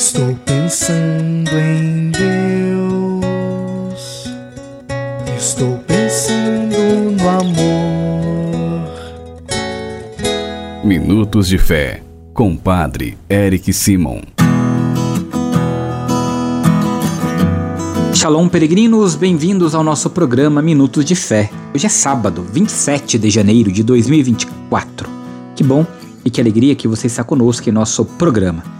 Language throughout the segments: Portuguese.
Estou pensando em Deus. Estou pensando no amor. Minutos de Fé, com Padre Eric Simon. Shalom, peregrinos, bem-vindos ao nosso programa Minutos de Fé. Hoje é sábado, 27 de janeiro de 2024. Que bom e que alegria que você está conosco em nosso programa.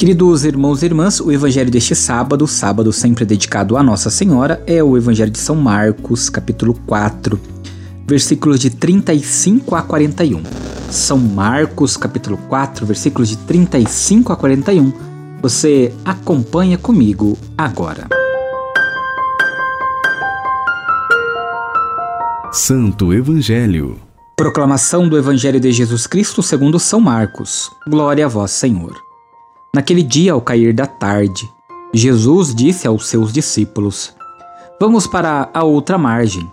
Queridos irmãos e irmãs, o evangelho deste sábado, sábado sempre dedicado a Nossa Senhora, é o evangelho de São Marcos, capítulo 4, versículos de 35 a 41. São Marcos, capítulo 4, versículos de 35 a 41. Você acompanha comigo agora. Santo Evangelho. Proclamação do Evangelho de Jesus Cristo segundo São Marcos. Glória a vós, Senhor. Naquele dia, ao cair da tarde, Jesus disse aos seus discípulos: Vamos para a outra margem.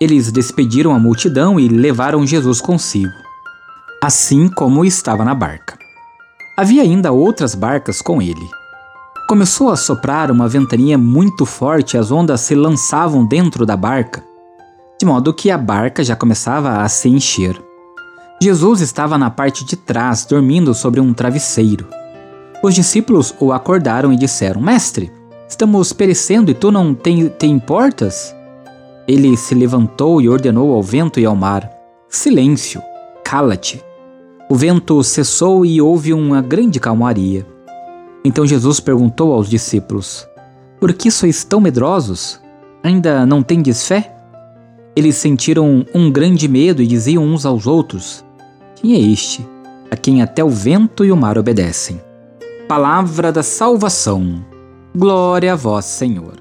Eles despediram a multidão e levaram Jesus consigo, assim como estava na barca. Havia ainda outras barcas com ele. Começou a soprar uma ventania muito forte e as ondas se lançavam dentro da barca, de modo que a barca já começava a se encher. Jesus estava na parte de trás, dormindo sobre um travesseiro. Os discípulos o acordaram e disseram: Mestre, estamos perecendo e tu não te, te importas? Ele se levantou e ordenou ao vento e ao mar: Silêncio, cala-te. O vento cessou e houve uma grande calmaria. Então Jesus perguntou aos discípulos: Por que sois tão medrosos? Ainda não tendes fé? Eles sentiram um grande medo e diziam uns aos outros: Quem é este, a quem até o vento e o mar obedecem? Palavra da salvação. Glória a vós, Senhor.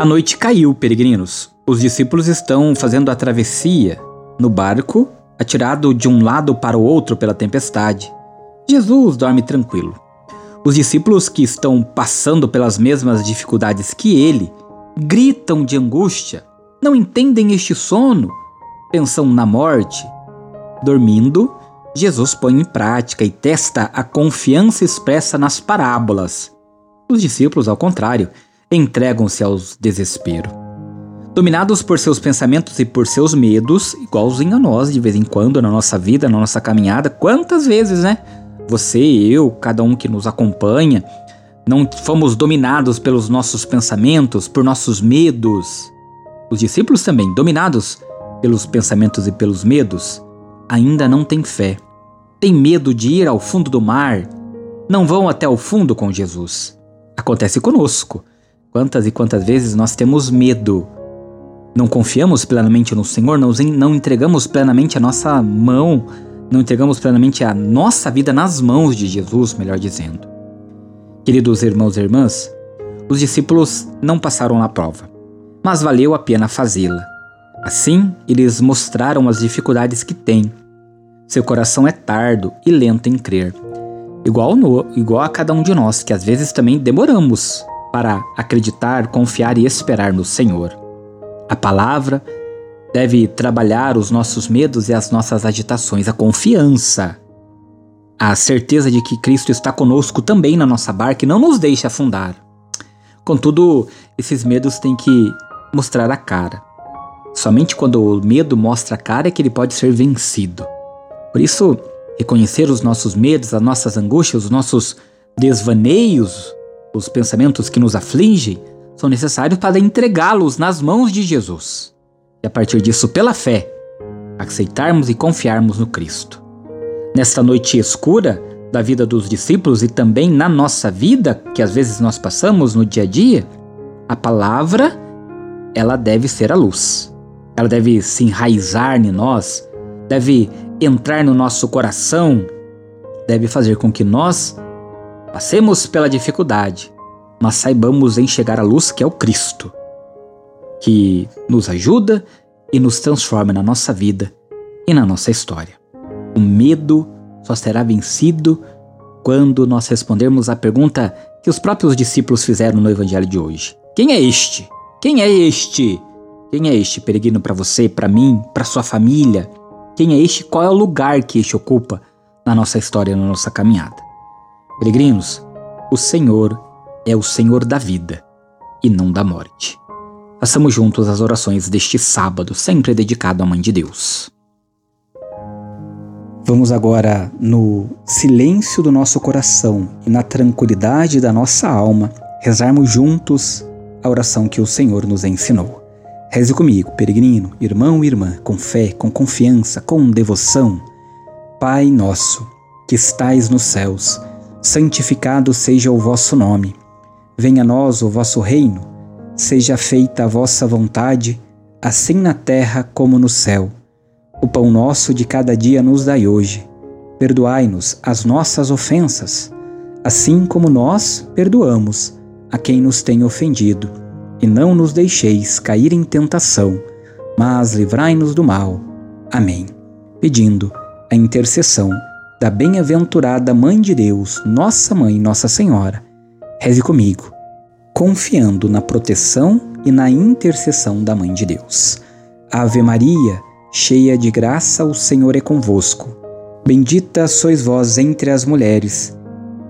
A noite caiu, peregrinos. Os discípulos estão fazendo a travessia no barco, atirado de um lado para o outro pela tempestade. Jesus dorme tranquilo. Os discípulos que estão passando pelas mesmas dificuldades que ele gritam de angústia, não entendem este sono, pensam na morte. Dormindo, Jesus põe em prática e testa a confiança expressa nas parábolas. Os discípulos, ao contrário, entregam-se ao desespero. Dominados por seus pensamentos e por seus medos, igualzinho a nós de vez em quando na nossa vida, na nossa caminhada, quantas vezes, né? Você, eu, cada um que nos acompanha, não fomos dominados pelos nossos pensamentos, por nossos medos. Os discípulos também, dominados pelos pensamentos e pelos medos, ainda não têm fé. Têm medo de ir ao fundo do mar, não vão até o fundo com Jesus. Acontece conosco. Quantas e quantas vezes nós temos medo? Não confiamos plenamente no Senhor, não entregamos plenamente a nossa mão, não entregamos plenamente a nossa vida nas mãos de Jesus, melhor dizendo. Queridos irmãos e irmãs, os discípulos não passaram na prova, mas valeu a pena fazê-la. Assim, eles mostraram as dificuldades que têm. Seu coração é tardo e lento em crer, igual, no, igual a cada um de nós, que às vezes também demoramos para acreditar, confiar e esperar no Senhor. A palavra deve trabalhar os nossos medos e as nossas agitações, a confiança, a certeza de que Cristo está conosco também na nossa barca e não nos deixa afundar. Contudo, esses medos têm que mostrar a cara. Somente quando o medo mostra a cara é que ele pode ser vencido. Por isso, reconhecer os nossos medos, as nossas angústias, os nossos desvaneios, os pensamentos que nos afligem, são necessários para entregá-los nas mãos de Jesus. E a partir disso, pela fé, aceitarmos e confiarmos no Cristo. Nesta noite escura da vida dos discípulos e também na nossa vida, que às vezes nós passamos no dia a dia, a palavra ela deve ser a luz. Ela deve se enraizar em nós, deve entrar no nosso coração, deve fazer com que nós passemos pela dificuldade, mas saibamos enxergar a luz que é o Cristo, que nos ajuda e nos transforma na nossa vida e na nossa história. O medo só será vencido quando nós respondermos à pergunta que os próprios discípulos fizeram no evangelho de hoje: Quem é este? Quem é este? Quem é este peregrino para você, para mim, para sua família? Quem é este? Qual é o lugar que este ocupa na nossa história, na nossa caminhada? Peregrinos, o Senhor é o Senhor da vida e não da morte. Façamos juntos as orações deste sábado, sempre dedicado à Mãe de Deus. Vamos agora, no silêncio do nosso coração e na tranquilidade da nossa alma, rezarmos juntos a oração que o Senhor nos ensinou. Reze comigo, peregrino, irmão e irmã, com fé, com confiança, com devoção. Pai nosso, que estais nos céus, santificado seja o vosso nome. Venha a nós o vosso reino. Seja feita a vossa vontade, assim na terra como no céu. O pão nosso de cada dia nos dai hoje. Perdoai-nos as nossas ofensas, assim como nós perdoamos a quem nos tem ofendido e não nos deixeis cair em tentação, mas livrai-nos do mal. Amém. Pedindo a intercessão da bem-aventurada Mãe de Deus, Nossa Mãe, Nossa Senhora, reze comigo, confiando na proteção e na intercessão da Mãe de Deus. Ave Maria, cheia de graça, o Senhor é convosco. Bendita sois vós entre as mulheres,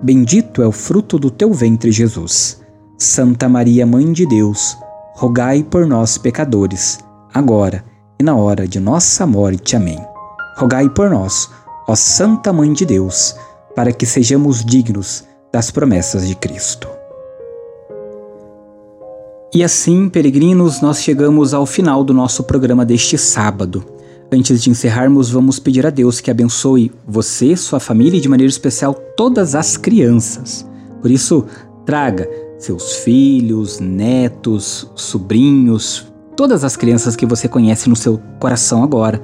bendito é o fruto do teu ventre, Jesus. Santa Maria, Mãe de Deus, rogai por nós, pecadores, agora e na hora de nossa morte. Amém. Rogai por nós, ó Santa Mãe de Deus, para que sejamos dignos das promessas de Cristo. E assim, peregrinos, nós chegamos ao final do nosso programa deste sábado. Antes de encerrarmos, vamos pedir a Deus que abençoe você, sua família e de maneira especial todas as crianças. Por isso, traga seus filhos, netos, sobrinhos, todas as crianças que você conhece no seu coração agora,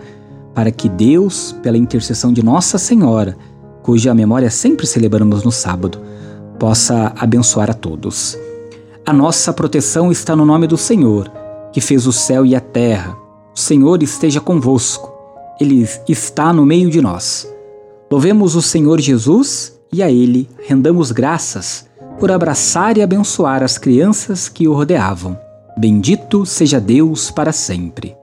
para que Deus, pela intercessão de Nossa Senhora, cuja memória sempre celebramos no sábado, possa abençoar a todos. A nossa proteção está no nome do Senhor, que fez o céu e a terra. O Senhor esteja convosco. Ele está no meio de nós. Louvemos o Senhor Jesus e a Ele rendamos graças por abraçar e abençoar as crianças que o rodeavam. Bendito seja Deus para sempre.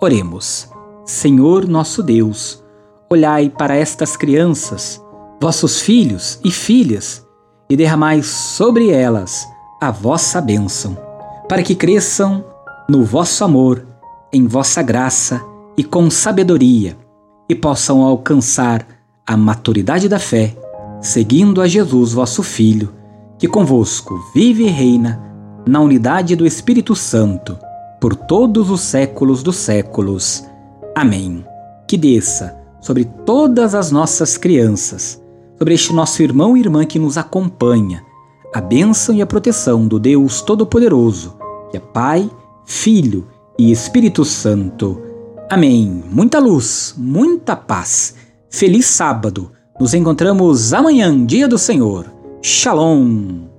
Oremos. Senhor nosso Deus, olhai para estas crianças, vossos filhos e filhas, e derramai sobre elas a vossa bênção, para que cresçam no vosso amor, em vossa graça e com sabedoria, e possam alcançar a maturidade da fé, seguindo a Jesus, vosso Filho que convosco vive e reina na unidade do Espírito Santo, por todos os séculos dos séculos. Amém. Que desça sobre todas as nossas crianças, sobre este nosso irmão e irmã que nos acompanha, a bênção e a proteção do Deus Todo-Poderoso, que é Pai, Filho e Espírito Santo. Amém. Muita luz, muita paz. Feliz sábado. Nos encontramos amanhã, dia do Senhor. Shalom!